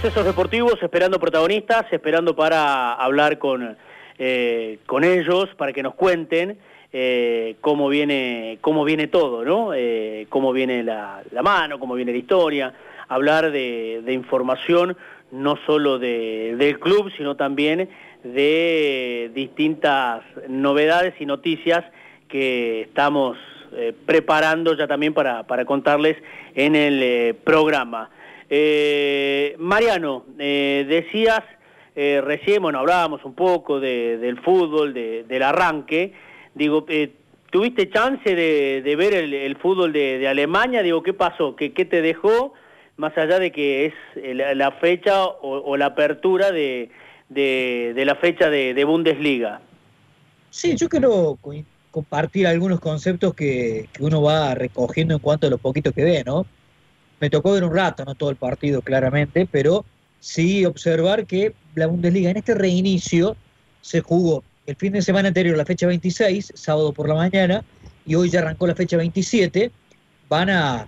sucesos deportivos, esperando protagonistas, esperando para hablar con, eh, con ellos, para que nos cuenten eh, cómo, viene, cómo viene todo, ¿no? Eh, cómo viene la, mano, cómo viene la historia, hablar de, información no solo del club, sino también de distintas novedades y noticias que estamos preparando ya también para, para contarles en el programa. Eh, Mariano, eh, decías eh, recién, bueno, hablábamos un poco del fútbol, del arranque. Digo, eh, ¿tuviste chance de, ver el, fútbol de, Alemania? Digo, ¿qué pasó? ¿Qué, ¿Qué, te dejó? Más allá de que es la, fecha o, la apertura de, la fecha de, Bundesliga. Sí, yo quiero compartir algunos conceptos que, que uno va recogiendo en cuanto a lo poquito que ve, ¿no? Me tocó ver un rato, no todo el partido claramente, pero sí observar que la Bundesliga en este reinicio se jugó el fin de semana anterior, la fecha 26, sábado por la mañana, y hoy ya arrancó la fecha 27. Van a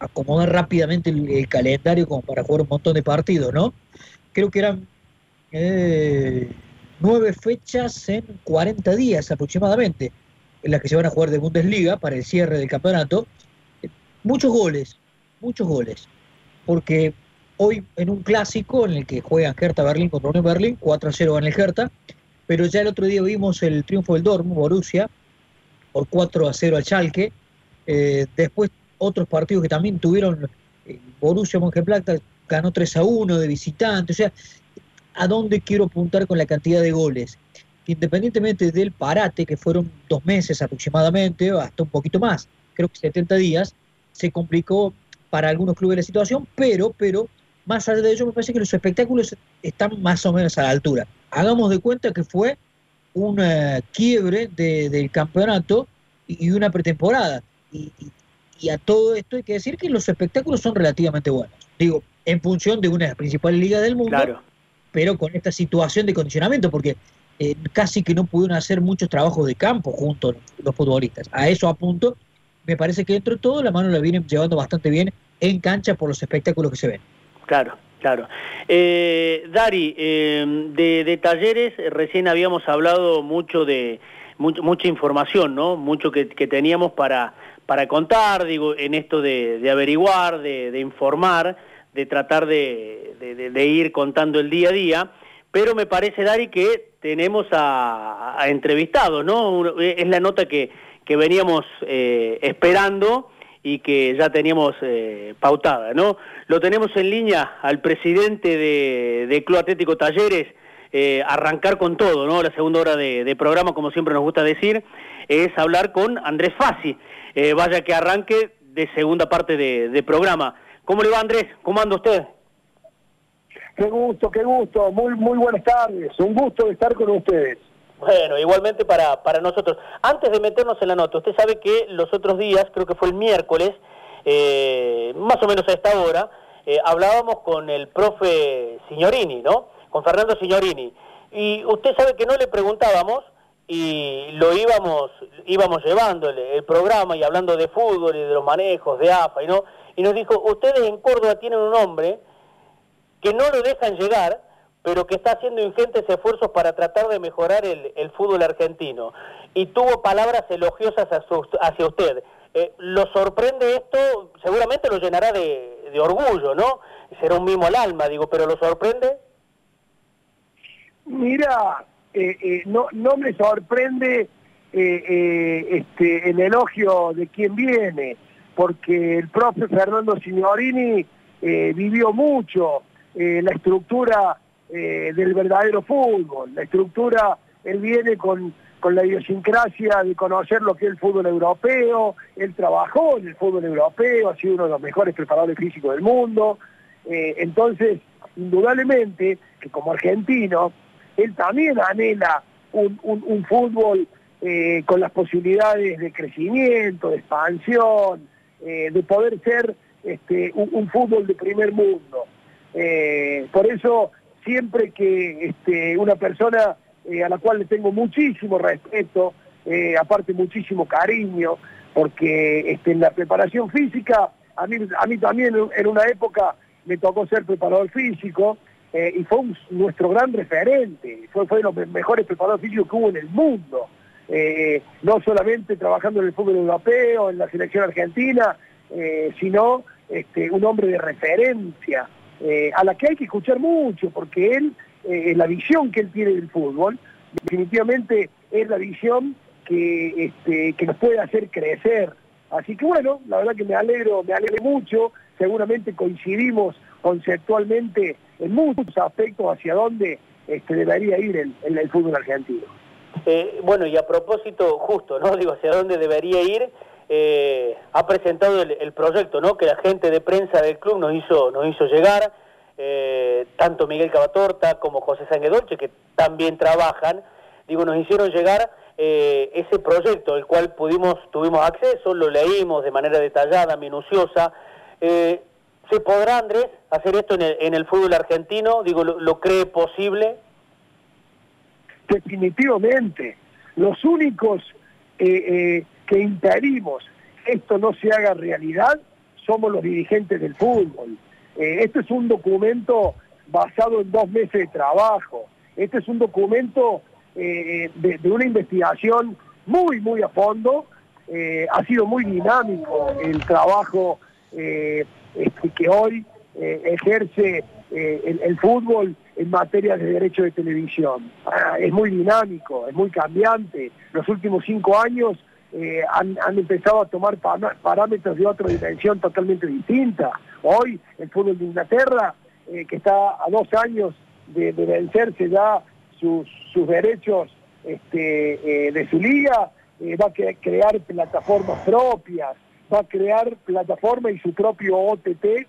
acomodar rápidamente el, calendario como para jugar un montón de partidos, ¿no? Creo que eran eh, nueve fechas en 40 días aproximadamente, en las que se van a jugar de Bundesliga para el cierre del campeonato. Muchos goles, muchos goles. Porque hoy en un clásico en el que juegan Hertha Berlín contra Unión Berlín, 4 a 0 en el Hertha, pero ya el otro día vimos el triunfo del Dortmund, Borussia, por 4 a 0 al Schalke. Eh, después otros partidos que también tuvieron, eh, Borussia Mönchengladbach ganó 3 a 1 de visitante, o sea, ¿a dónde quiero apuntar con la cantidad de goles? independientemente del parate, que fueron dos meses aproximadamente, hasta un poquito más, creo que 70 días, se complicó para algunos clubes la situación, pero, pero más allá de ello me parece que los espectáculos están más o menos a la altura. Hagamos de cuenta que fue un quiebre del campeonato y, una pretemporada. Y, a todo esto hay que decir que los espectáculos son relativamente buenos. Digo, en función de una de las principales ligas del mundo, pero con esta situación de condicionamiento, porque eh, casi que no pudieron hacer muchos trabajos de campo juntos los futbolistas. A eso apunto me parece que dentro de todo la mano la viene llevando bastante bien en cancha por los espectáculos que se ven. Claro, claro. Eh, Dari, eh, de, talleres recién habíamos hablado mucho de mucha información, ¿no? Mucho que, teníamos para, para contar, digo, en esto de, averiguar, de, informar, de tratar de, ir contando el día a día. Pero me parece, Dari, que tenemos a, a entrevistados, ¿no? Es la nota que, que veníamos eh, esperando y que ya teníamos eh, pautada, ¿no? Lo tenemos en línea al presidente de, Club Atlético Talleres, eh, arrancar con todo, ¿no? La segunda hora de, programa, como siempre nos gusta decir, es hablar con Andrés Fassi. vaya que arranque de segunda parte de, programa. ¿Cómo le va Andrés? ¿Cómo anda usted? Qué gusto, qué gusto. Muy, muy buenas tardes. Un gusto estar con ustedes. Bueno, igualmente para, para nosotros. Antes de meternos en la nota, usted sabe que los otros días, creo que fue el miércoles, eh, más o menos a esta hora, eh, hablábamos con el profe Signorini, ¿no? Con Fernando Signorini. Y usted sabe que no le preguntábamos y lo íbamos, íbamos llevando el, programa y hablando de fútbol y de los manejos de AFA, y, ¿no? y nos dijo, ustedes en Córdoba tienen un hombre que no lo dejan llegar, pero que está haciendo ingentes esfuerzos para tratar de mejorar el, fútbol argentino. Y tuvo palabras elogiosas hacia usted. Eh, ¿Lo sorprende esto? Seguramente lo llenará de, orgullo, ¿no? Será un mimo al alma, digo, pero ¿lo sorprende? Mira, eh, eh, no, no me sorprende este, el elogio de quien viene, porque el profe Fernando Signorini vivió mucho la estructura eh, del verdadero fútbol. La estructura, él viene con, con la idiosincrasia de conocer lo que es el fútbol europeo, él trabajó en el fútbol europeo, ha sido uno de los mejores preparadores físicos del mundo. Eh, entonces, indudablemente que como argentino, él también anhela un, un, fútbol eh, con las posibilidades de crecimiento, de expansión, de poder ser este, un, fútbol de primer mundo. por eso siempre que este, una persona eh, a la cual le tengo muchísimo respeto, eh, aparte muchísimo cariño, porque este, en la preparación física, a mí, también en una época me tocó ser preparador físico eh, y fue nuestro gran referente, fue, fue de los mejores preparadores físicos que hubo en el mundo. No solamente trabajando en el fútbol europeo, en la selección argentina, sino este, un hombre de referencia, a la que hay que escuchar mucho, porque él, la visión que él tiene del fútbol, definitivamente es la visión que, este, que nos puede hacer crecer. Así que bueno, la verdad que me alegro, me alegro mucho, seguramente coincidimos conceptualmente en muchos aspectos hacia dónde este, debería ir el, el, fútbol argentino. Eh, bueno, y a propósito, justo, ¿no? Digo, hacia dónde debería ir, eh, ha presentado el, proyecto, ¿no? Que la gente de prensa del club nos hizo, nos hizo llegar, eh, tanto Miguel Cavatorta como José Sanguedolche, que también trabajan, digo, nos hicieron llegar ese proyecto, el cual pudimos, tuvimos acceso, lo leímos de manera detallada, minuciosa, eh, ¿Se podrá, Andrés, hacer esto en el, fútbol argentino? Digo, ¿lo, cree posible? Definitivamente. Los únicos eh, eh, que impedimos que esto no se haga realidad somos los dirigentes del fútbol. este es un documento basado en dos meses de trabajo. Este es un documento de, de, una investigación muy, muy a fondo. ha sido muy dinámico el trabajo eh, este, que hoy eh, ejerce eh, el, fútbol en materia de derecho de televisión. Ah, es muy dinámico, es muy cambiante. Los últimos cinco años han, empezado a tomar parámetros de otra dimensión totalmente distinta. Hoy el fútbol de Inglaterra, que está a dos años de, vencerse ya sus, derechos este, de su liga, va a crear plataformas propias, va a crear plataforma y su propio OTT,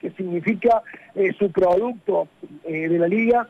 que significa eh, su producto eh, de la liga,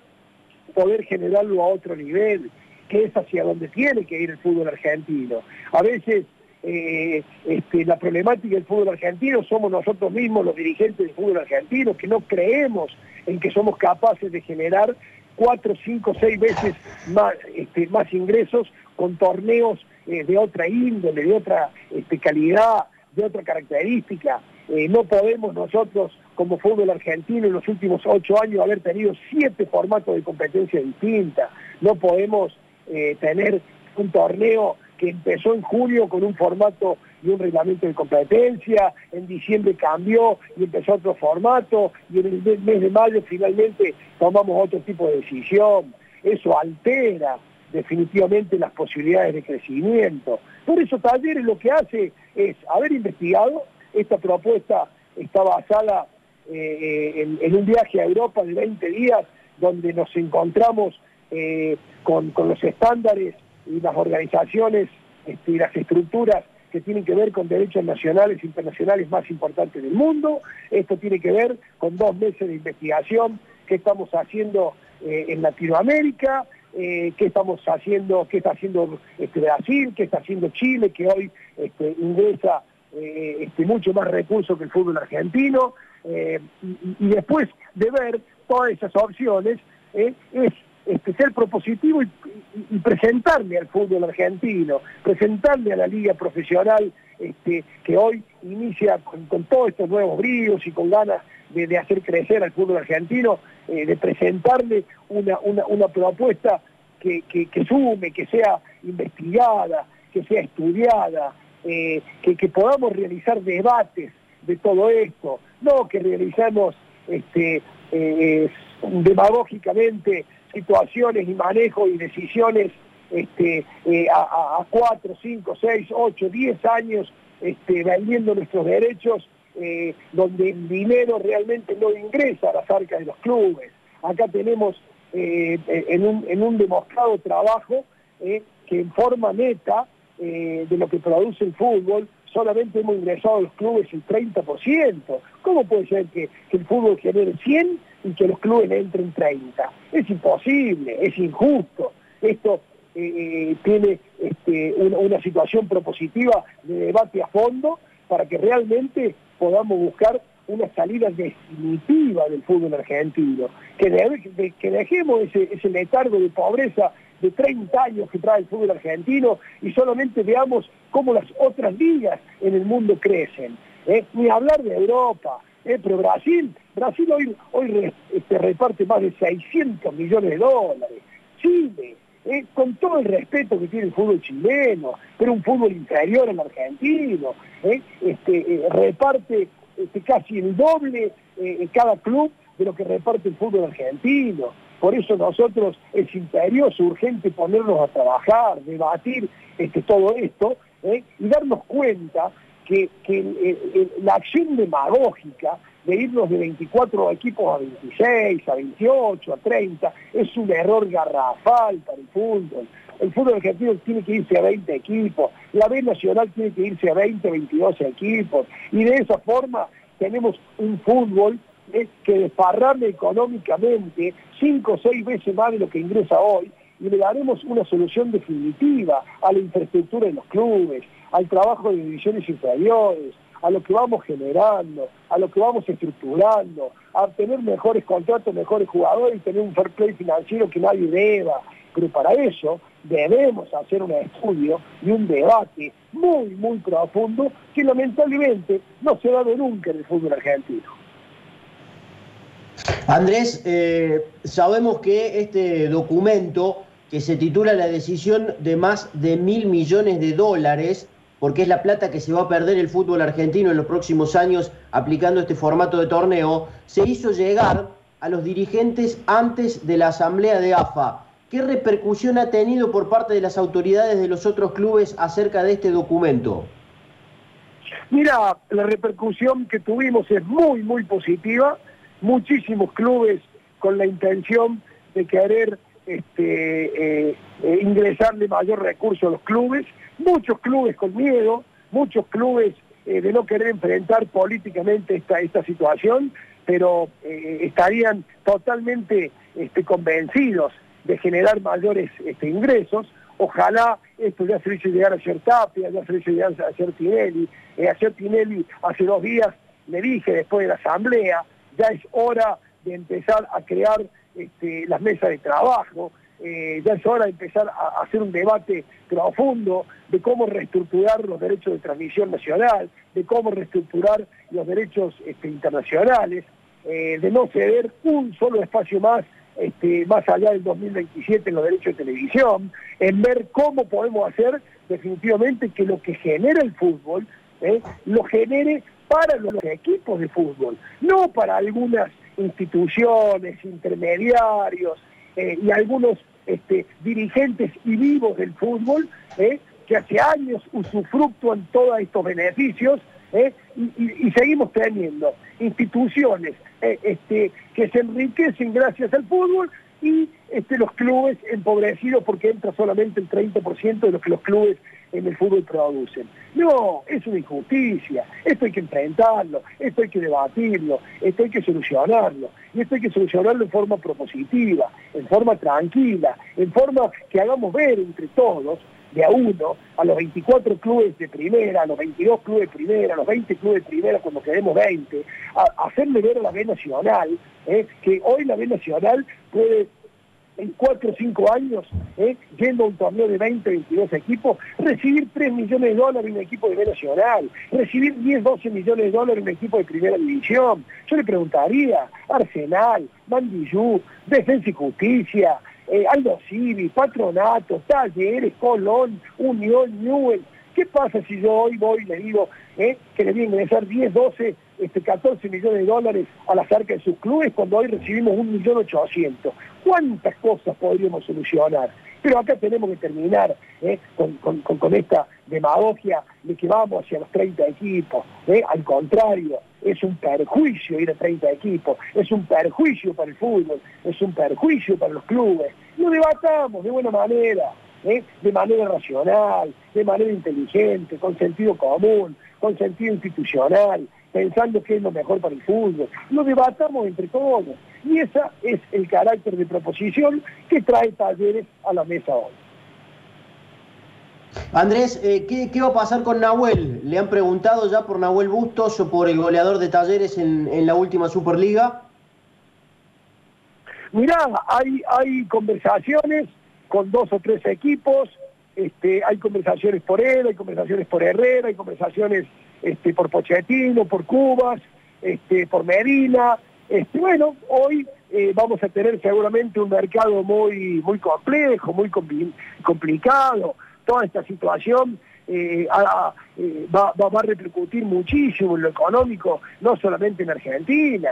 poder generarlo a otro nivel, que es hacia donde tiene que ir el fútbol argentino. A veces eh, este, la problemática del fútbol argentino somos nosotros mismos, los dirigentes del fútbol argentino, que no creemos en que somos capaces de generar cuatro, cinco, seis veces más, este, ingresos con torneos eh, de otra índole, de otra este, calidad, de otra característica. Eh, no podemos nosotros, como fútbol argentino, en los últimos ocho años haber tenido siete formatos de competencia distintas. No podemos eh, tener un torneo que empezó en julio con un formato y un reglamento de competencia, en diciembre cambió y empezó otro formato, y en el mes de mayo finalmente tomamos otro tipo de decisión. Eso altera definitivamente las posibilidades de crecimiento. Por eso Talleres lo que hace es haber investigado, esta propuesta está basada eh, eh, en, un viaje a Europa de 20 días, donde nos encontramos eh, con, los estándares y las organizaciones este, y las estructuras que tienen que ver con derechos nacionales e internacionales más importantes del mundo. Esto tiene que ver con dos meses de investigación que estamos haciendo en Latinoamérica, eh, qué estamos haciendo, qué está haciendo este, Brasil, qué está haciendo Chile, que hoy este, ingresa eh, mucho más recursos que el fútbol argentino, eh, y, después de ver todas esas opciones, es este, ser propositivo y, presentarle al fútbol argentino, presentarle a la liga profesional este, que hoy inicia con, todos estos nuevos bríos y con ganas de hacer crecer al fútbol argentino, eh, de presentarle una, una, propuesta que, que, sume, que sea investigada, que sea estudiada, eh, que, podamos realizar debates de todo esto, no que realicemos este, eh, demagógicamente situaciones y manejos y decisiones este, a, a, 4, 5, 6, 8, 10 años este, vendiendo nuestros derechos eh, donde el dinero realmente no ingresa a las arcas de los clubes. Acá tenemos eh, en, un, demostrado trabajo eh, que en forma neta de lo que produce el fútbol, solamente hemos ingresado a los clubes el 30%. ¿Cómo puede ser que, el fútbol genere 100 y que los clubes entren 30? Es imposible, es injusto. Esto tiene este, una, situación propositiva de debate a fondo para que realmente podamos buscar una salida definitiva del fútbol argentino, que, dejemos ese, ese letargo de pobreza de 30 años que trae el fútbol argentino y solamente veamos cómo las otras ligas en el mundo crecen. ¿eh? Ni hablar de Europa, ¿eh? pero Brasil, Brasil hoy, hoy este, reparte más de 600 millones de dólares. Chile, ¿eh? con todo el respeto que tiene el fútbol chileno, pero un fútbol inferior al argentino, ¿eh? este, reparte este, casi el doble en cada club de lo que reparte el fútbol argentino. Por eso nosotros es imperioso, urgente ponernos a trabajar, debatir todo esto y darnos cuenta que, la acción demagógica de irnos de 24 equipos a 26, a 28, a 30, es un error garrafal para el fútbol. El fútbol argentino tiene que irse a 20 equipos, la B Nacional tiene que irse a 20, 22 equipos, y de esa forma tenemos un fútbol eh, que desparrame económicamente 5 o 6 veces más de lo que ingresa hoy, y le daremos una solución definitiva a la infraestructura de los clubes, al trabajo de divisiones inferiores, a lo que vamos generando, a lo que vamos estructurando, a tener mejores contratos, mejores jugadores y tener un fair play financiero que nadie deba. Pero para eso debemos hacer un estudio y un debate muy, muy profundo que lamentablemente no se va a ver nunca en el fútbol argentino. Andrés, eh, sabemos que este documento que se titula La decisión de más de mil millones de dólares porque es la plata que se va a perder el fútbol argentino en los próximos años aplicando este formato de torneo, se hizo llegar a los dirigentes antes de la asamblea de AFA. ¿Qué repercusión ha tenido por parte de las autoridades de los otros clubes acerca de este documento? Mira, la repercusión que tuvimos es muy, muy positiva. Muchísimos clubes con la intención de querer este, eh, eh, ingresarle mayor recurso a los clubes muchos clubes con miedo, muchos clubes eh, de no querer enfrentar políticamente esta, esta situación, pero eh, estarían totalmente este, convencidos de generar mayores este, ingresos. Ojalá esto ya se hizo llegar a Tapia, ya se lo hizo llegar a ser Tinelli. Eh, a ser Tinelli hace dos días le dije después de la asamblea, ya es hora de empezar a crear este, las mesas de trabajo, eh, ya es hora de empezar a, hacer un debate profundo de cómo reestructurar los derechos de transmisión nacional, de cómo reestructurar los derechos este, internacionales, eh, de no ceder un solo espacio más este, más allá del 2027 en los derechos de televisión, en ver cómo podemos hacer definitivamente que lo que genera el fútbol eh, lo genere para los equipos de fútbol, no para algunas instituciones, intermediarios y algunos este, dirigentes y vivos del fútbol, ¿eh? que hace años usufructúan todos estos beneficios ¿eh? y, seguimos teniendo instituciones ¿eh? este, que se enriquecen gracias al fútbol y este, los clubes empobrecidos porque entra solamente el 30% de lo que los clubes en el fútbol producen. No, es una injusticia, esto hay que enfrentarlo, esto hay que debatirlo, esto hay que solucionarlo, y esto hay que solucionarlo en forma propositiva, en forma tranquila, en forma que hagamos ver entre todos, de a uno, a los 24 clubes de primera, a los 22 clubes de primera, a los 20 clubes de primera cuando quedemos 20, a, hacerle ver a la B Nacional, eh, que hoy la B Nacional puede en 4 o 5 años, ¿eh? yendo a un torneo de 20, 22 equipos, recibir 3 millones de dólares en un equipo de B Nacional, recibir 10, 12 millones de dólares en un equipo de primera división. Yo le preguntaría, Arsenal, Mandillú, Defensa y Justicia, eh, Aldo Civi, Patronato, Talleres, Colón, Unión, Newell, ¿qué pasa si yo hoy voy y le digo ¿eh? que le vienen a ingresar 10, 12 este, 14 millones de dólares a las arcas de sus clubes cuando hoy recibimos 1.800.000. ¿Cuántas cosas podríamos solucionar? Pero acá tenemos que terminar ¿eh? con, esta demagogia de que vamos hacia los 30 equipos. ¿eh? Al contrario, es un perjuicio ir a 30 equipos, es un perjuicio para el fútbol, es un perjuicio para los clubes. Lo debatamos de buena manera, ¿eh? de manera racional, de manera inteligente, con sentido común, con sentido institucional, pensando que es lo mejor para el fútbol. Lo debatamos entre todos. Y ese es el carácter de proposición que trae Talleres a la mesa hoy. Andrés, eh, ¿qué, va a pasar con Nahuel? ¿Le han preguntado ya por Nahuel Bustos o por el goleador de Talleres en, la última Superliga? Mirá, hay, hay conversaciones con dos o tres equipos, este, hay conversaciones por él, hay conversaciones por Herrera, hay conversaciones este, por Pochettino, por Cubas, este, por Medina. Este, bueno, hoy eh, vamos a tener seguramente un mercado muy, muy complejo, muy complicado. Toda esta situación eh, eh, va, va, a repercutir muchísimo en lo económico, no solamente en Argentina,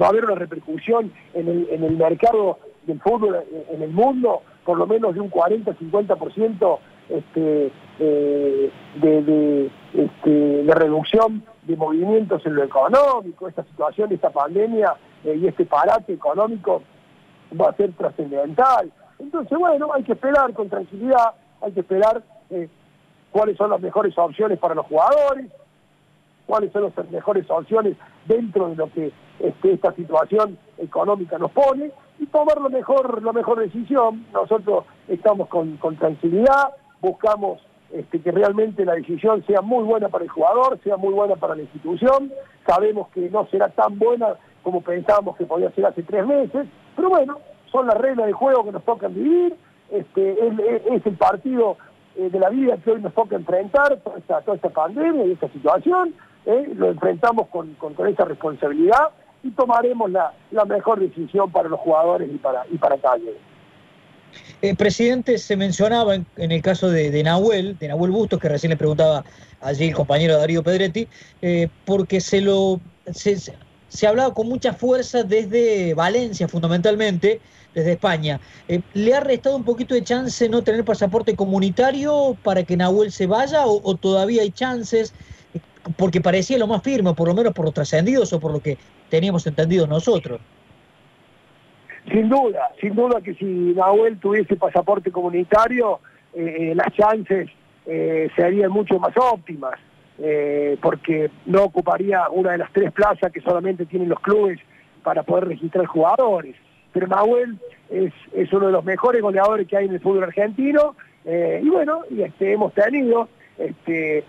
va a haber una repercusión en el, en el mercado del fútbol en el mundo, por lo menos de un 40-50% este, de, de, este, de reducción de movimientos en lo económico, esta situación, esta pandemia eh, y este parate económico va a ser trascendental. Entonces, bueno, hay que esperar con tranquilidad, hay que esperar eh, cuáles son las mejores opciones para los jugadores, cuáles son las mejores opciones dentro de lo que este, esta situación económica nos pone y tomar lo mejor, la mejor decisión. Nosotros estamos con tranquilidad, buscamos este, que realmente la decisión sea muy buena para el jugador, sea muy buena para la institución. Sabemos que no será tan buena como pensábamos que podía ser hace tres meses, pero bueno, son las reglas de juego que nos tocan vivir, este, es, el partido eh, de la vida que hoy nos toca enfrentar, toda esta, toda esta pandemia y esta situación, eh, lo enfrentamos con, con, esa responsabilidad y tomaremos la, la, mejor decisión para los jugadores y para, y para Talleres. Eh, presidente, se mencionaba en, el caso de, Nahuel, de Nahuel Bustos, que recién le preguntaba allí el compañero Darío Pedretti, eh, porque se lo se, se, hablaba con mucha fuerza desde Valencia, fundamentalmente, desde España. Eh, ¿Le ha restado un poquito de chance no tener pasaporte comunitario para que Nahuel se vaya o, o todavía hay chances? Porque parecía lo más firme, por lo menos por los trascendidos o por lo que teníamos entendido nosotros. Sin duda, sin duda que si Nahuel tuviese pasaporte comunitario, eh, eh, las chances eh, serían mucho más óptimas, porque no ocuparía una de las tres plazas que solamente tienen los clubes para poder registrar jugadores. Pero Nahuel es, uno de los mejores goleadores que hay en el fútbol argentino, y bueno, este, hemos tenido este,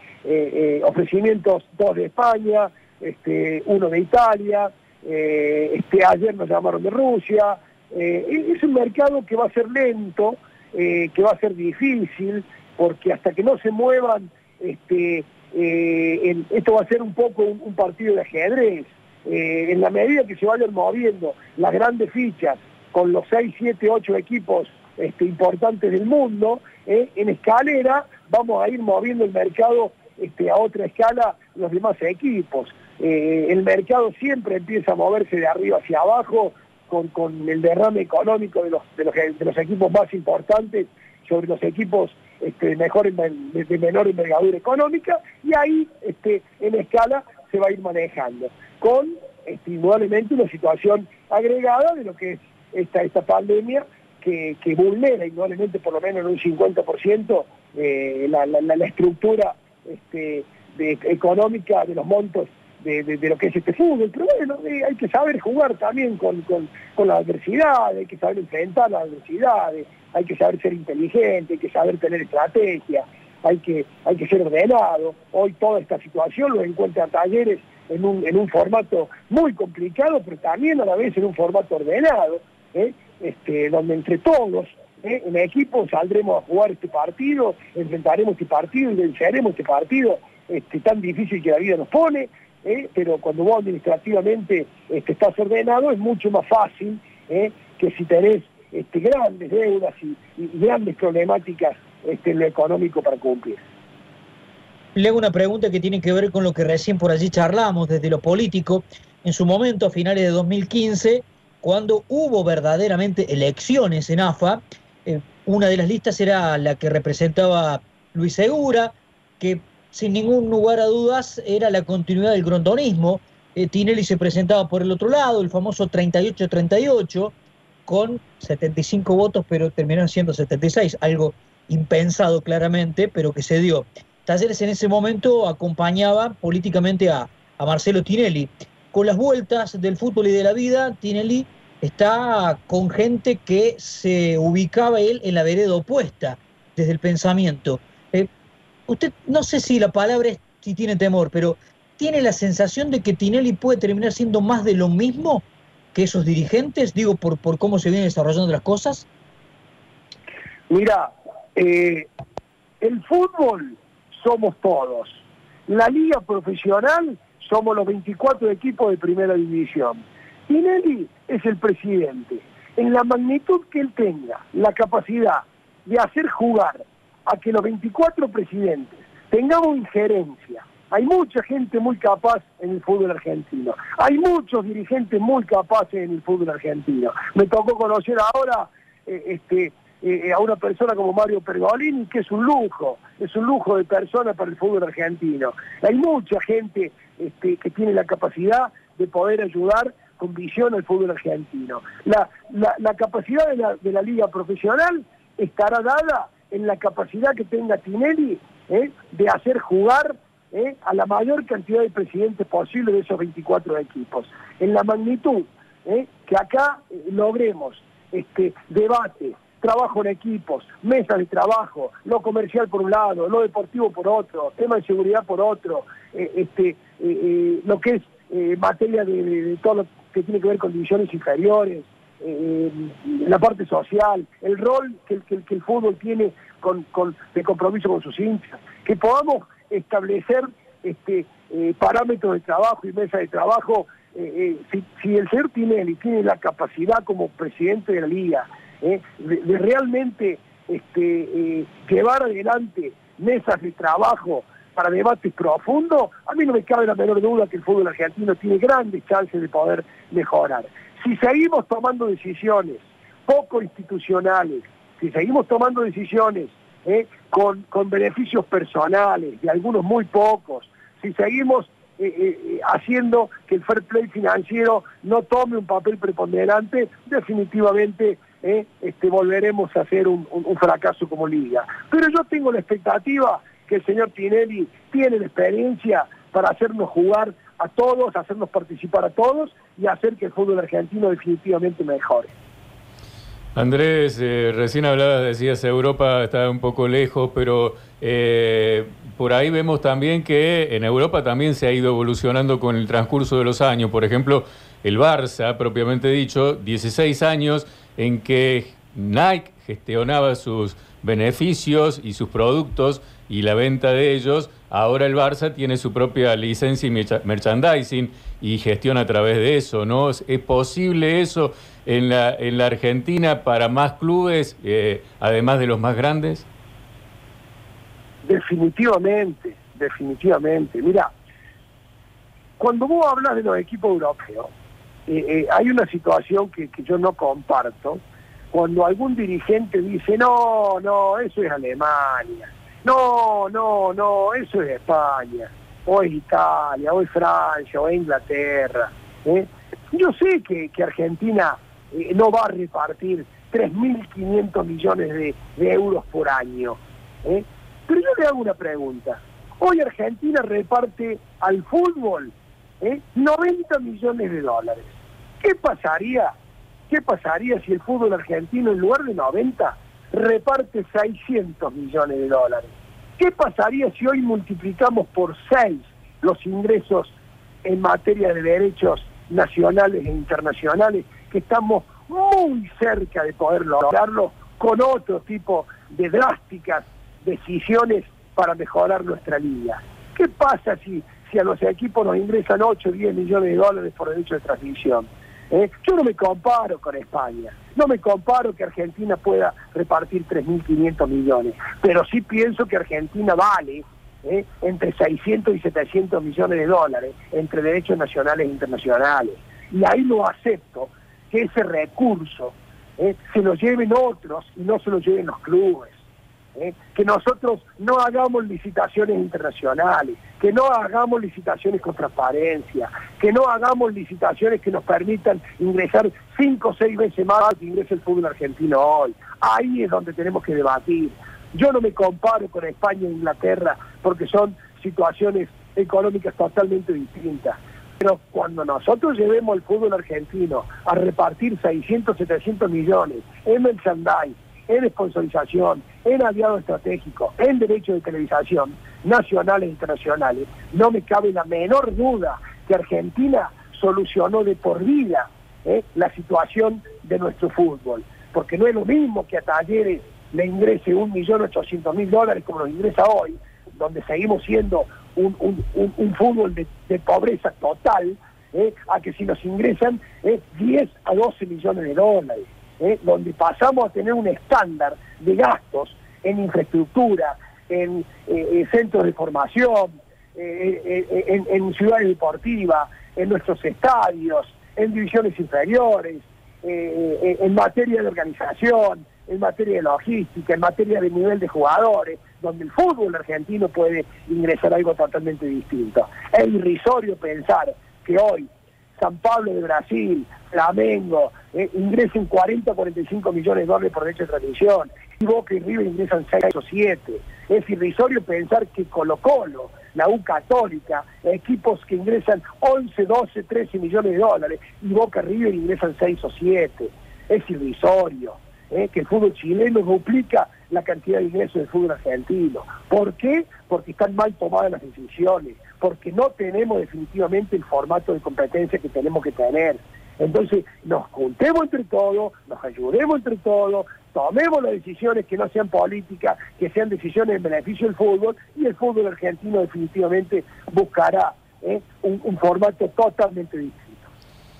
ofrecimientos, dos de España, este, uno de Italia, eh, este, ayer nos llamaron de Rusia, eh, es un mercado que va a ser lento, eh, que va a ser difícil, porque hasta que no se muevan, este, esto va a ser un poco un, partido de ajedrez. en la medida que se vayan moviendo las grandes fichas con los 6, 7, 8 equipos este, importantes del mundo, en escalera vamos a ir moviendo el mercado este, a otra escala los demás equipos. Eh, el mercado siempre empieza a moverse de arriba hacia abajo con, con el derrame económico de los, de los, equipos más importantes sobre los equipos este, de, mejor, de, menor envergadura económica y ahí este, en escala se va a ir manejando con este, indudablemente una situación agregada de lo que es esta, pandemia que, que vulnera indudablemente por lo menos en un 50% eh, la, la, la, estructura este, económica de los montos de, lo que es este fútbol, pero bueno, eh, hay que saber jugar también con, con, con, la adversidad, hay que saber enfrentar las adversidades, hay que saber ser inteligente, hay que saber tener estrategia, hay que, hay que ser ordenado. Hoy toda esta situación lo encuentra talleres en un, en un formato muy complicado, pero también a la vez en un formato ordenado, ¿eh? este, donde entre todos ¿eh? en equipo saldremos a jugar este partido, enfrentaremos este partido y venceremos este partido este, tan difícil que la vida nos pone, ¿eh? pero cuando vos administrativamente este, estás ordenado es mucho más fácil ¿eh? que si tenés este, grandes deudas y, grandes problemáticas este, en lo económico para cumplir. Le hago una pregunta que tiene que ver con lo que recién por allí charlamos, desde lo político. En su momento, a finales de 2015, cuando hubo verdaderamente elecciones en AFA, eh, una de las listas era la que representaba Luis Segura, que sin ningún lugar a dudas era la continuidad del grondonismo. Eh, Tinelli se presentaba por el otro lado, el famoso 38-38, con 75 votos, pero terminaron siendo 76, algo impensado claramente, pero que se dio. Talleres en ese momento acompañaba políticamente a, a Marcelo Tinelli. Con las vueltas del fútbol y de la vida, Tinelli está con gente que se ubicaba él en la vereda opuesta desde el pensamiento usted no sé si la palabra es si tiene temor, pero ¿tiene la sensación de que Tinelli puede terminar siendo más de lo mismo que esos dirigentes? Digo, por, por cómo se vienen desarrollando las cosas. Mira, eh, el fútbol somos todos. La liga profesional somos los 24 equipos de primera división. Tinelli es el presidente. En la magnitud que él tenga, la capacidad de hacer jugar a que los 24 presidentes tengamos injerencia. Hay mucha gente muy capaz en el fútbol argentino. Hay muchos dirigentes muy capaces en el fútbol argentino. Me tocó conocer ahora eh, este, eh, a una persona como Mario Pergolini, que es un lujo, es un lujo de persona para el fútbol argentino. Hay mucha gente este, que tiene la capacidad de poder ayudar con visión al fútbol argentino. La, la, capacidad de la, de la liga profesional estará dada en la capacidad que tenga Tinelli ¿eh? de hacer jugar ¿eh? a la mayor cantidad de presidentes posible de esos 24 equipos. En la magnitud ¿eh? que acá logremos este debate, trabajo en equipos, mesas de trabajo, lo comercial por un lado, lo deportivo por otro, tema de seguridad por otro, este, lo que es materia de, todo lo que tiene que ver con divisiones inferiores, la parte social, el rol que, el fútbol tiene con, de compromiso con sus hinchas, que podamos establecer este, eh, parámetros de trabajo y mesa de trabajo. Eh, eh, si, el señor Tinelli tiene la capacidad como presidente de la liga de, realmente este, llevar adelante mesas de trabajo para debates profundos, a mí no me cabe la menor duda que el fútbol argentino tiene grandes chances de poder mejorar. Si seguimos tomando decisiones poco institucionales, si seguimos tomando decisiones ¿eh? con, beneficios personales, de algunos muy pocos, si seguimos eh, eh, haciendo que el fair play financiero no tome un papel preponderante, definitivamente este, volveremos a hacer un, fracaso como liga. Pero yo tengo la expectativa que el señor Tinelli tiene la experiencia para hacernos jugar a todos, hacernos participar a todos y hacer que el fútbol argentino definitivamente mejore. Andrés, eh, recién hablabas, decías, Europa está un poco lejos, pero eh, por ahí vemos también que en Europa también se ha ido evolucionando con el transcurso de los años. Por ejemplo, el Barça, propiamente dicho, 16 años en que Nike gestionaba sus beneficios y sus productos y la venta de ellos, ahora el Barça tiene su propia licencia y merchandising y gestiona a través de eso, ¿no? ¿Es posible eso en la, en la Argentina para más clubes, eh, además de los más grandes? Definitivamente, definitivamente. Mira, cuando vos hablas de los equipos europeos, eh, eh, hay una situación que, que yo no comparto, cuando algún dirigente dice, no, no, eso es Alemania, no, no, no, eso es España, o es Italia, o es Francia, o es Inglaterra. ¿eh? Yo sé que, Argentina eh, no va a repartir 3.500 millones de, euros por año, ¿eh? pero yo le hago una pregunta. Hoy Argentina reparte al fútbol 90 millones de dólares. ¿Qué pasaría? ¿Qué pasaría si el fútbol argentino en lugar de 90 reparte 600 millones de dólares. ¿Qué pasaría si hoy multiplicamos por 6 los ingresos en materia de derechos nacionales e internacionales, que estamos muy cerca de poder lograrlo con otro tipo de drásticas decisiones para mejorar nuestra liga? ¿Qué pasa si, si a los equipos nos ingresan 8 o 10 millones de dólares por derecho de transmisión? ¿Eh? Yo no me comparo con España, no me comparo que Argentina pueda repartir 3.500 millones, pero sí pienso que Argentina vale ¿eh? entre 600 y 700 millones de dólares entre derechos nacionales e internacionales. Y ahí lo acepto, que ese recurso ¿eh? se lo lleven otros y no se lo lleven los clubes. ¿eh? que nosotros no hagamos licitaciones internacionales, que no hagamos licitaciones con transparencia, que no hagamos licitaciones que nos permitan ingresar cinco o seis veces más que ingresa el fútbol argentino hoy. Ahí es donde tenemos que debatir. Yo no me comparo con España e Inglaterra porque son situaciones económicas totalmente distintas. Pero cuando nosotros llevemos el fútbol argentino a repartir 600, 700 millones en merchandise, en sponsorización, en aliado estratégico, en derecho de televisación, nacionales e internacionales, no me cabe la menor duda que Argentina solucionó de por vida ¿eh? la situación de nuestro fútbol. Porque no es lo mismo que a Talleres le ingrese un millón ochocientos mil dólares como nos ingresa hoy, donde seguimos siendo un, un, fútbol de, pobreza total, ¿eh? a que si nos ingresan es 10 a 12 millones de dólares, ¿eh? donde pasamos a tener un estándar de gastos en infraestructura, en centros de formación, en ciudades deportivas, en nuestros estadios, en divisiones inferiores, en materia de organización, en materia de logística, en materia de nivel de jugadores, donde el fútbol argentino puede ingresar algo totalmente distinto. Es irrisorio pensar que hoy San Pablo de Brasil, Flamengo, eh, ingresen 40 o 45 millones de dólares por derecho de transmisión, y Boca y River ingresan 6 o 7. Es irrisorio pensar que Colo Colo, la U Católica, equipos que ingresan 11, 12, 13 millones de dólares, y Boca River ingresan 6 o 7. Es irrisorio. ¿eh? que el fútbol chileno duplica la cantidad de ingresos del fútbol argentino. ¿Por qué? Porque están mal tomadas las decisiones, porque no tenemos definitivamente el formato de competencia que tenemos que tener. Entonces, nos juntemos entre todos, nos ayudemos entre todos, tomemos las decisiones que no sean políticas, que sean decisiones en beneficio del fútbol, y el fútbol argentino definitivamente buscará ¿eh? un formato totalmente distinto.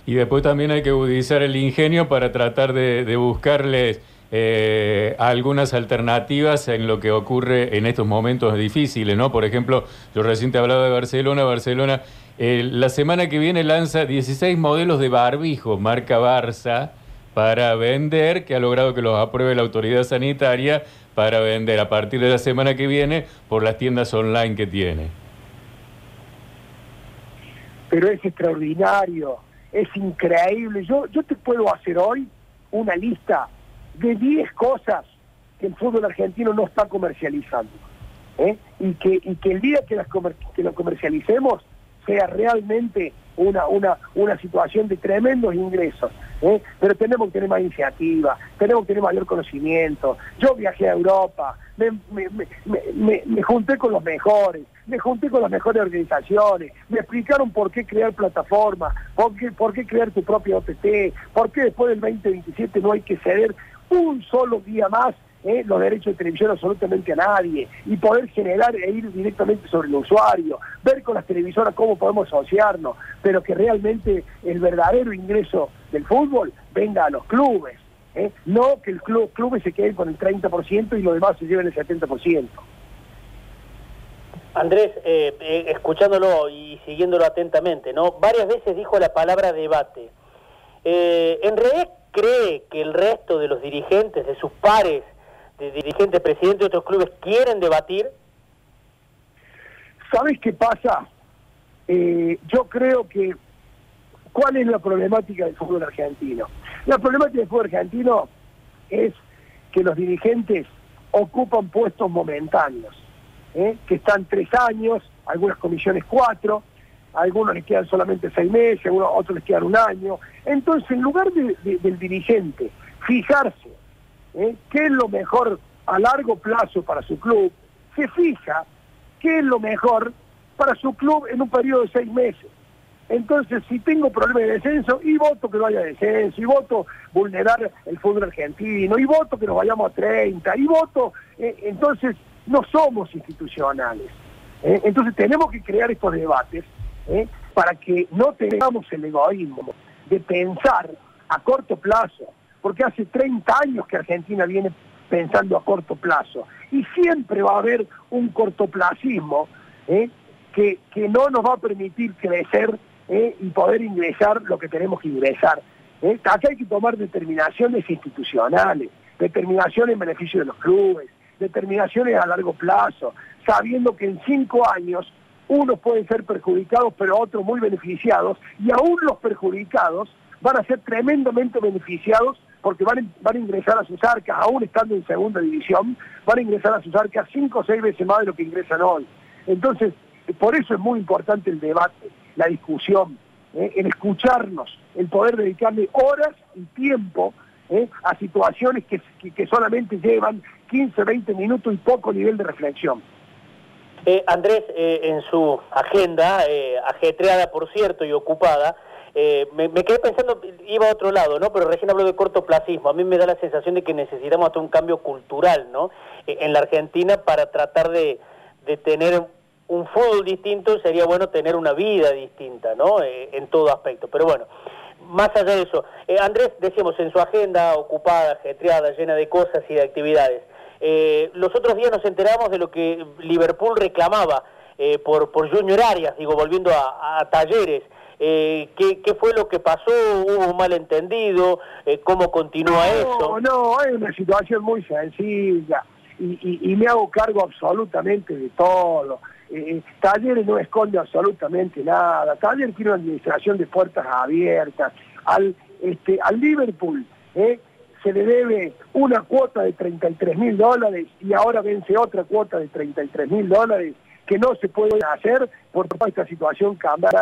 Y después también hay que utilizar el ingenio para tratar de, buscarles eh, algunas alternativas en lo que ocurre en estos momentos difíciles, ¿no? Por ejemplo, yo recién te hablaba de Barcelona, Barcelona eh, la semana que viene lanza 16 modelos de barbijo, marca Barça, para vender, que ha logrado que los apruebe la autoridad sanitaria, para vender a partir de la semana que viene por las tiendas online que tiene. Pero es extraordinario es increíble. Yo, yo te puedo hacer hoy una lista de 10 cosas que el fútbol argentino no está comercializando. ¿eh? Y, que, y que el día que, las que lo comercialicemos sea realmente una, una, una situación de tremendos ingresos. ¿Eh? Pero tenemos que tener más iniciativa, tenemos que tener mayor conocimiento. Yo viajé a Europa, me, me, junté con los mejores, me junté con las mejores organizaciones, me explicaron por qué crear plataformas, por qué, por qué crear tu propia OTT, por qué después del 2027 no hay que ceder un solo día más ¿eh? los derechos de televisión absolutamente a nadie y poder generar e ir directamente sobre el usuario, ver con las televisoras cómo podemos asociarnos, pero que realmente el verdadero ingreso del fútbol venga a los clubes, ¿eh? no que el club clubes se queden con el 30% y los demás se lleven el 70%. Andrés, eh, escuchándolo y siguiéndolo atentamente, ¿no? Varias veces dijo la palabra debate. ¿En realidad cree que el resto de los dirigentes, de sus pares, dirigentes, presidentes de otros clubes quieren debatir? ¿Sabes qué pasa? Eh, yo creo que, ¿cuál es la problemática del fútbol argentino? La problemática del fútbol argentino es que los dirigentes ocupan puestos momentáneos, ¿eh? que están tres años, algunas comisiones cuatro, algunos les quedan solamente seis meses, algunos, otros les quedan un año. Entonces, en lugar del dirigente fijarse ¿eh? qué es lo mejor a largo plazo para su club, se fija qué es lo mejor para su club en un periodo de seis meses. Entonces, si tengo problemas de descenso, y voto que no haya descenso, y voto vulnerar el fútbol argentino, y voto que nos vayamos a 30, y voto, eh, entonces no somos institucionales. ¿eh? Entonces tenemos que crear estos debates para que no tengamos el egoísmo de pensar a corto plazo, porque hace 30 años que Argentina viene pensando a corto plazo. Y siempre va a haber un cortoplacismo ¿eh? que, que, no nos va a permitir crecer ¿eh? y poder ingresar lo que tenemos que ingresar. ¿eh? Acá hay que tomar determinaciones institucionales, determinaciones en beneficio de los clubes, determinaciones a largo plazo, sabiendo que en cinco años unos pueden ser perjudicados, pero otros muy beneficiados, y aún los perjudicados van a ser tremendamente beneficiados porque van, van a ingresar a sus arcas, aún estando en segunda división, van a ingresar a sus arcas cinco o seis veces más de lo que ingresan hoy. Entonces, por eso es muy importante el debate, la discusión, ¿eh? el escucharnos, el poder dedicarle horas y tiempo ¿eh? a situaciones que, que, solamente llevan 15, 20 minutos y poco nivel de reflexión. Eh, Andrés, en su agenda, ajetreada por cierto y ocupada, eh, me, quedé pensando, iba a otro lado, ¿no? Pero recién habló de cortoplacismo. A mí me da la sensación de que necesitamos hasta un cambio cultural, ¿no? Eh, en la Argentina para tratar de, tener un fútbol distinto, sería bueno tener una vida distinta, ¿no? Eh, en todo aspecto. Pero bueno, más allá de eso, eh, Andrés, decíamos, en su agenda ocupada, ajetreada, llena de cosas y de actividades, eh, los otros días nos enteramos de lo que Liverpool reclamaba por, por Junior Arias, digo, volviendo a, talleres. ¿qué, ¿qué, fue lo que pasó? ¿Hubo un malentendido? ¿Cómo continúa eso? No, no, es una situación muy sencilla y, y, me hago cargo absolutamente de todo. Eh, Talleres no esconde absolutamente nada. Talleres tiene una administración de puertas abiertas. Al, este, al Liverpool eh, se le debe una cuota de 33 mil dólares y ahora vence otra cuota de 33 mil dólares que no se puede hacer por esta situación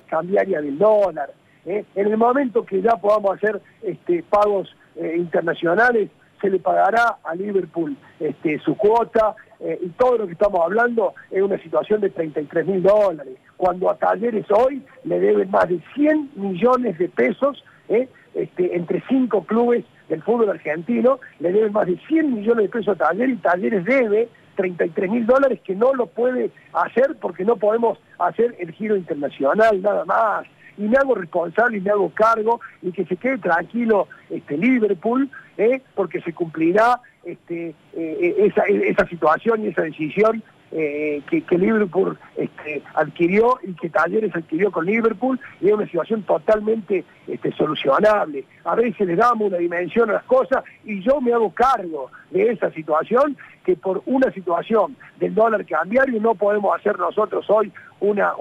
cambiaria del dólar. Eh. En el momento que ya podamos hacer este, pagos eh, internacionales, se le pagará a Liverpool este, su cuota eh, y todo lo que estamos hablando es una situación de 33 mil dólares, cuando a Talleres hoy le deben más de 100 millones de pesos eh, este, entre cinco clubes del fútbol argentino, le deben más de 100 millones de pesos a Talleres y Talleres debe 33 mil dólares que no lo puede hacer porque no podemos hacer el giro internacional nada más y me hago responsable y me hago cargo y que se quede tranquilo este Liverpool, ¿eh? porque se cumplirá este, eh, esa, esa situación y esa decisión eh, que, Liverpool este, adquirió y que Talleres adquirió con Liverpool y es una situación totalmente este, solucionable. A veces le damos una dimensión a las cosas y yo me hago cargo de esa situación que por una situación del dólar cambiario no podemos hacer nosotros hoy una,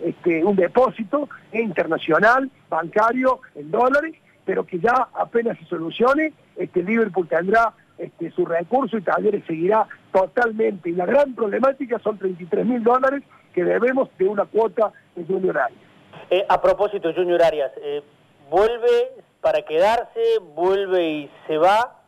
este, un depósito internacional, bancario, en dólares, pero que ya apenas se solucione, este Liverpool tendrá este, su recurso y Talleres seguirá totalmente. Y la gran problemática son 33 mil dólares que debemos de una cuota de Junior Arias. Eh, a propósito, Junior Arias, eh, ¿vuelve para quedarse, vuelve y se va?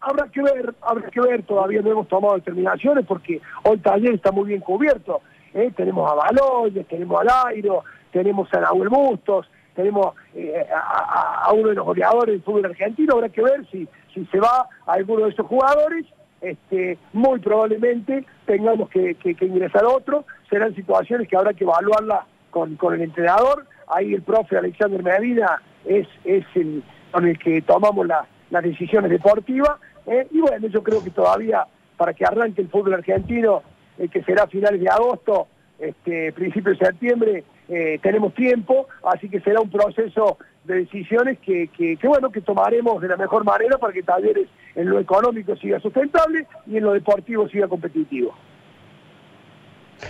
Habrá que ver, habrá que ver, todavía no hemos tomado determinaciones porque hoy Talleres está muy bien cubierto. ¿eh? Tenemos a Baloyes, tenemos a Lairo, tenemos a Nahuel Bustos, tenemos eh, a, uno de los goleadores del fútbol argentino, habrá que ver si, si se va a alguno de esos jugadores, este, muy probablemente tengamos que, ingresar otro, serán situaciones que habrá que evaluarla con, con el entrenador, ahí el profe Alexander Medina es, es el con el que tomamos las decisiones deportivas, eh, y bueno, yo creo que todavía para que arranque el fútbol argentino, eh, que será a finales de agosto, este, principio de septiembre, eh, tenemos tiempo, así que será un proceso de decisiones que, que, bueno, que tomaremos de la mejor manera para que Talleres en lo económico siga sustentable y en lo deportivo siga competitivo.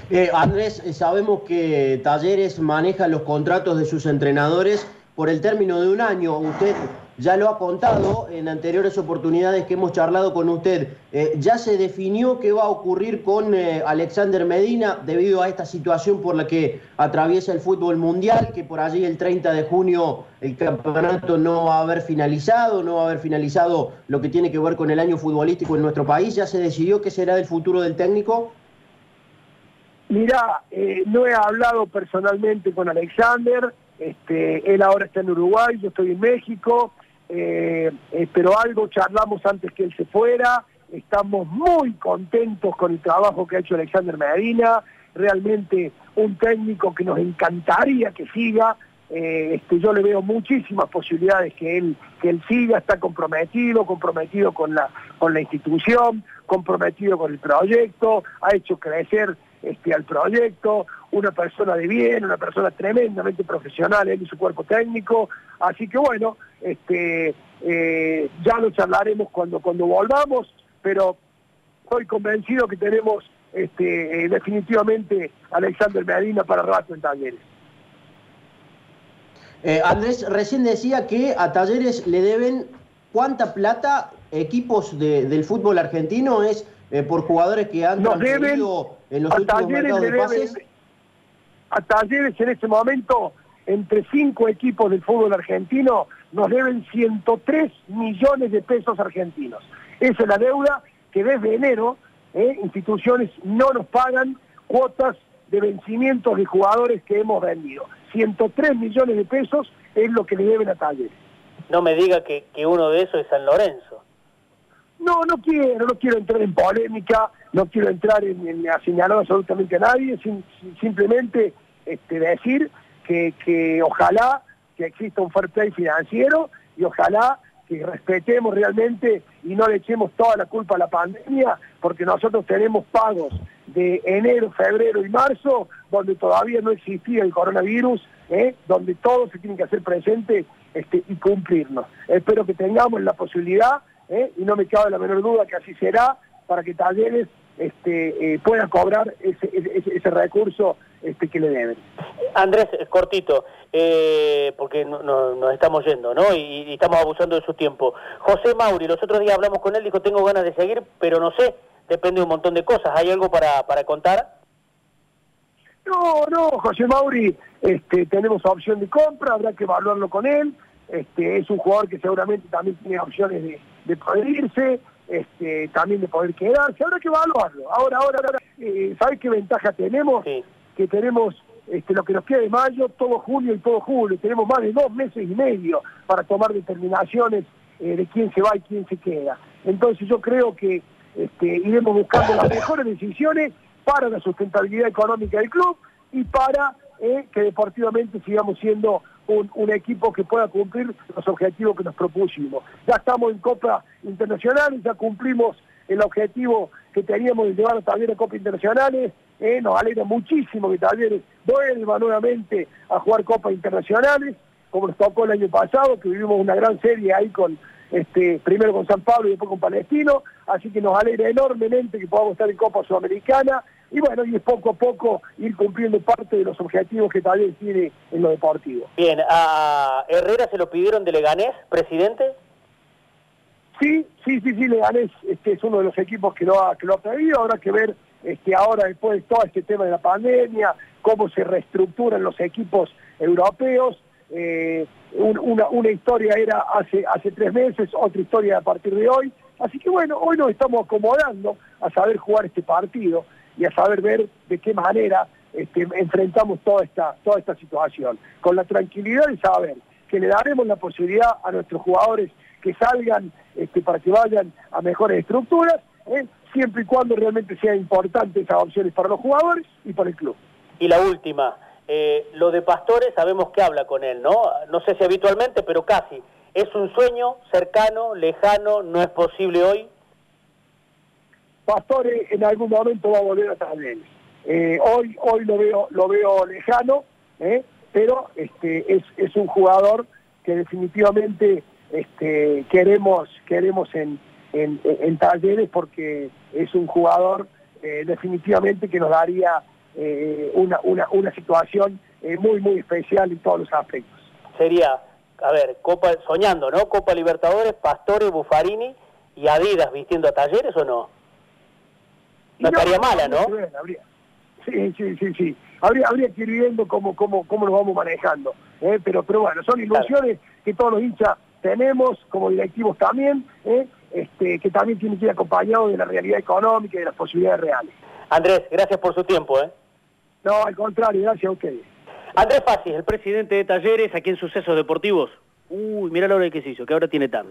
Eh, Andrés, eh, sabemos que Talleres maneja los contratos de sus entrenadores por el término de un año. Usted ya lo ha contado en anteriores oportunidades que hemos charlado con usted. Eh, ¿Ya se definió qué va a ocurrir con eh, Alexander Medina debido a esta situación por la que atraviesa el fútbol mundial, que por allí el 30 de junio el campeonato no va a haber finalizado, no va a haber finalizado lo que tiene que ver con el año futbolístico en nuestro país? ¿Ya se decidió qué será del futuro del técnico? Mirá, eh, no he hablado personalmente con Alexander, este, él ahora está en Uruguay, yo estoy en México, eh, eh, pero algo charlamos antes que él se fuera, estamos muy contentos con el trabajo que ha hecho Alexander Medina, realmente un técnico que nos encantaría que siga, eh, este, yo le veo muchísimas posibilidades que él, que él siga, está comprometido, comprometido con la, con la institución, comprometido con el proyecto, ha hecho crecer este, al proyecto, una persona de bien, una persona tremendamente profesional, él y su cuerpo técnico, así que bueno, este, eh, ya lo charlaremos cuando, cuando volvamos, pero estoy convencido que tenemos este, eh, definitivamente a Alexander Medina para rato en Talleres. Eh, Andrés, recién decía que a Talleres le deben cuánta plata equipos del fútbol argentino es por jugadores que han transferido en los últimos mercados de pases a Talleres en este momento, entre cinco equipos del fútbol argentino, nos deben 103 millones de pesos argentinos. Esa es la deuda que desde enero eh, instituciones no nos pagan cuotas de vencimientos de jugadores que hemos vendido. 103 millones de pesos es lo que le deben a Talleres. No me diga que, que uno de esos es San Lorenzo. No, No, quiero, no quiero entrar en polémica, no quiero entrar en, a señalar absolutamente a nadie, simplemente este, decir que, que ojalá que exista un fair play financiero y ojalá que respetemos realmente y no le echemos toda la culpa a la pandemia, porque nosotros tenemos pagos de enero, febrero y marzo, donde todavía no existía el coronavirus, ¿eh? donde todo se tiene que hacer presente este, y cumplirnos. Espero que tengamos la posibilidad, ¿eh? y no me cabe la menor duda que así será, para que Talleres este, eh, pueda cobrar ese, ese, recurso este, que le deben. Andrés, cortito, eh, porque nos estamos yendo, ¿no? Y, estamos abusando de su tiempo. José Mauri, los otros días hablamos con él, dijo, tengo ganas de seguir, pero no sé, depende de un montón de cosas. ¿Hay algo para, para contar? No, no, José Mauri, este, tenemos opción de compra, habrá que evaluarlo con él. Este, es un jugador que seguramente también tiene opciones de, de poder irse, este, también de poder quedarse, habrá que evaluarlo. Ahora, ahora, ahora eh, ¿sabes qué ventaja tenemos? Que tenemos este, lo que nos queda de mayo, todo junio y todo julio. Tenemos más de dos meses y medio para tomar determinaciones eh, de quién se va y quién se queda. Entonces yo creo que este, iremos buscando las mejores decisiones para la sustentabilidad económica del club y para eh, que deportivamente sigamos siendo un, equipo que pueda cumplir los objetivos que nos propusimos. Ya estamos en Copa Internacional, ya cumplimos el objetivo que teníamos de llevar Talleres a Copa Internacionales, eh, nos alegra muchísimo que Talleres vuelva nuevamente a jugar Copas Internacionales, como nos tocó el año pasado, que vivimos una gran serie ahí con este, primero con San Pablo y después con Palestino, así que nos alegra enormemente que podamos estar en Copa Sudamericana y bueno, y es poco a poco ir cumpliendo parte de los objetivos que Talleres tiene en lo deportivo. Bien, ¿a Herrera se lo pidieron de Leganés, presidente? Sí, sí, sí, sí, Leganés este, es uno de los equipos que lo ha, que lo ha pedido, habrá que ver este, ahora después de todo este tema de la pandemia, cómo se reestructuran los equipos europeos. Eh, una, una, historia era hace, hace tres meses, otra historia a partir de hoy. Así que bueno, hoy nos estamos acomodando a saber jugar este partido y a saber ver de qué manera este, enfrentamos toda esta, toda esta situación. Con la tranquilidad de saber que le daremos la posibilidad a nuestros jugadores que salgan este, para que vayan a mejores estructuras, ¿eh? siempre y cuando realmente sea importante esas opciones para los jugadores y para el club. Y la última, eh, lo de Pastores sabemos que habla con él, ¿no? No sé si habitualmente, pero casi. ¿Es un sueño cercano, lejano, no es posible hoy? Pastores en algún momento va a volver a Talleres. Eh, hoy hoy lo veo lo veo lejano, ¿eh? pero este es, un jugador que definitivamente este, queremos queremos en, en, Talleres porque es un jugador eh, definitivamente que nos daría eh, una, una, una situación eh, muy, muy especial en todos los aspectos. Sería, a ver, Copa, soñando, ¿no? Copa Libertadores, Pastore, Buffarini y Adidas vistiendo a talleres o no? No, estaría mala, ¿no? sí, sí, sí, sí. Habría, habría que ir viendo cómo, cómo, cómo nos vamos manejando. Pero, pero bueno, son ilusiones que todos los hinchas tenemos, como directivos también, este, que también tiene que ir acompañado de la realidad económica y de las posibilidades reales. Andrés, gracias por su tiempo. ¿eh? No, al contrario, gracias a ustedes. Andrés Fasis, el presidente de Talleres aquí en Sucesos Deportivos. Uy, mira la hora que se hizo, que ahora tiene tanda.